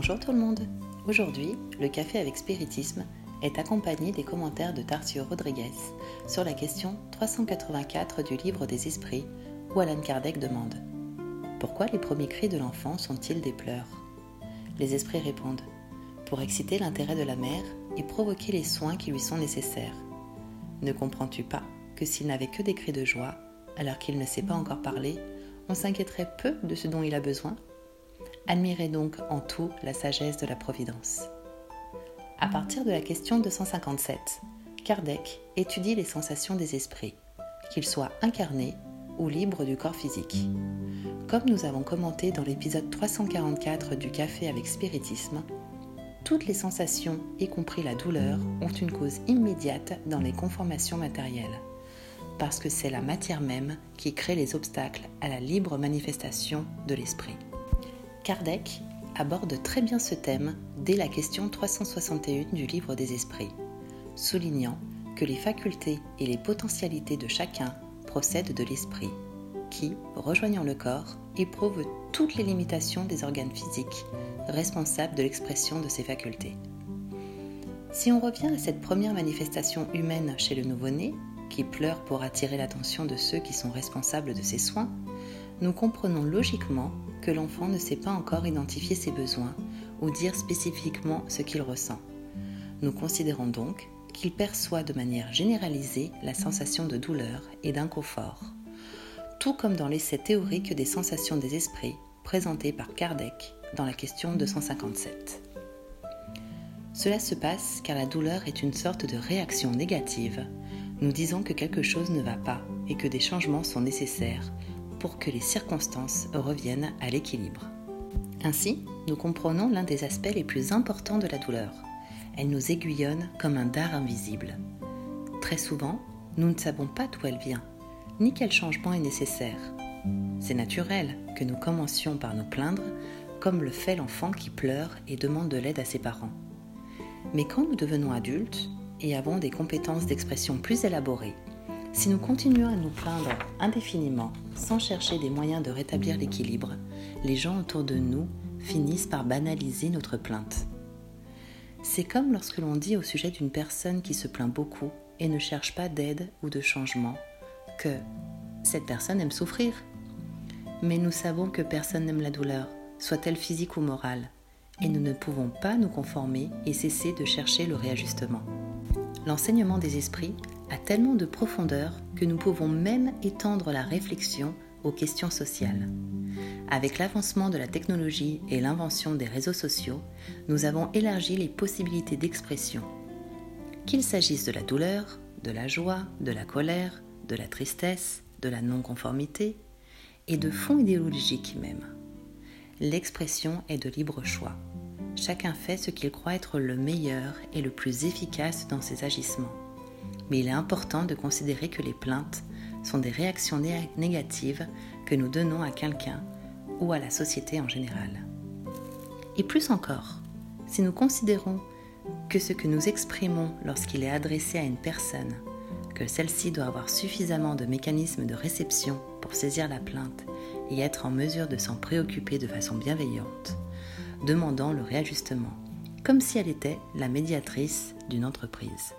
Bonjour tout le monde. Aujourd'hui, le café avec spiritisme est accompagné des commentaires de Tarcio Rodriguez sur la question 384 du livre des esprits où Alan Kardec demande Pourquoi les premiers cris de l'enfant sont-ils des pleurs? Les esprits répondent Pour exciter l'intérêt de la mère et provoquer les soins qui lui sont nécessaires. Ne comprends-tu pas que s'il n'avait que des cris de joie, alors qu'il ne sait pas encore parler, on s'inquiéterait peu de ce dont il a besoin? Admirez donc en tout la sagesse de la Providence. À partir de la question 257, Kardec étudie les sensations des esprits, qu'ils soient incarnés ou libres du corps physique. Comme nous avons commenté dans l'épisode 344 du Café avec Spiritisme, toutes les sensations, y compris la douleur, ont une cause immédiate dans les conformations matérielles, parce que c'est la matière même qui crée les obstacles à la libre manifestation de l'esprit. Kardec aborde très bien ce thème dès la question 361 du livre des esprits, soulignant que les facultés et les potentialités de chacun procèdent de l'esprit, qui, rejoignant le corps, éprouve toutes les limitations des organes physiques responsables de l'expression de ces facultés. Si on revient à cette première manifestation humaine chez le nouveau-né, qui pleure pour attirer l'attention de ceux qui sont responsables de ses soins, nous comprenons logiquement l'enfant ne sait pas encore identifier ses besoins ou dire spécifiquement ce qu'il ressent. Nous considérons donc qu'il perçoit de manière généralisée la sensation de douleur et d'inconfort, tout comme dans l'essai théorique des sensations des esprits présenté par Kardec dans la question 257. Cela se passe car la douleur est une sorte de réaction négative. Nous disons que quelque chose ne va pas et que des changements sont nécessaires pour que les circonstances reviennent à l'équilibre. Ainsi, nous comprenons l'un des aspects les plus importants de la douleur. Elle nous aiguillonne comme un dard invisible. Très souvent, nous ne savons pas d'où elle vient, ni quel changement est nécessaire. C'est naturel que nous commencions par nous plaindre, comme le fait l'enfant qui pleure et demande de l'aide à ses parents. Mais quand nous devenons adultes et avons des compétences d'expression plus élaborées, si nous continuons à nous plaindre indéfiniment sans chercher des moyens de rétablir l'équilibre, les gens autour de nous finissent par banaliser notre plainte. C'est comme lorsque l'on dit au sujet d'une personne qui se plaint beaucoup et ne cherche pas d'aide ou de changement que cette personne aime souffrir. Mais nous savons que personne n'aime la douleur, soit-elle physique ou morale, et nous ne pouvons pas nous conformer et cesser de chercher le réajustement. L'enseignement des esprits a tellement de profondeur que nous pouvons même étendre la réflexion aux questions sociales. Avec l'avancement de la technologie et l'invention des réseaux sociaux, nous avons élargi les possibilités d'expression. Qu'il s'agisse de la douleur, de la joie, de la colère, de la tristesse, de la non-conformité, et de fond idéologique même. L'expression est de libre choix. Chacun fait ce qu'il croit être le meilleur et le plus efficace dans ses agissements mais il est important de considérer que les plaintes sont des réactions négatives que nous donnons à quelqu'un ou à la société en général. Et plus encore, si nous considérons que ce que nous exprimons lorsqu'il est adressé à une personne, que celle-ci doit avoir suffisamment de mécanismes de réception pour saisir la plainte et être en mesure de s'en préoccuper de façon bienveillante, demandant le réajustement, comme si elle était la médiatrice d'une entreprise.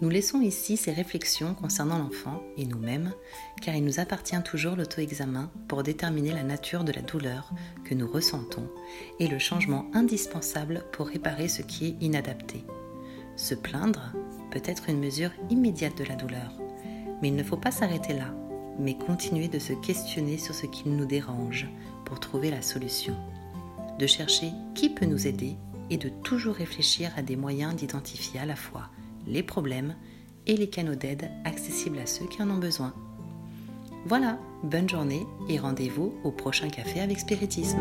Nous laissons ici ces réflexions concernant l'enfant et nous-mêmes, car il nous appartient toujours l'auto-examen pour déterminer la nature de la douleur que nous ressentons et le changement indispensable pour réparer ce qui est inadapté. Se plaindre peut être une mesure immédiate de la douleur, mais il ne faut pas s'arrêter là, mais continuer de se questionner sur ce qui nous dérange pour trouver la solution, de chercher qui peut nous aider et de toujours réfléchir à des moyens d'identifier à la fois les problèmes et les canaux d'aide accessibles à ceux qui en ont besoin. Voilà, bonne journée et rendez-vous au prochain café avec Spiritisme.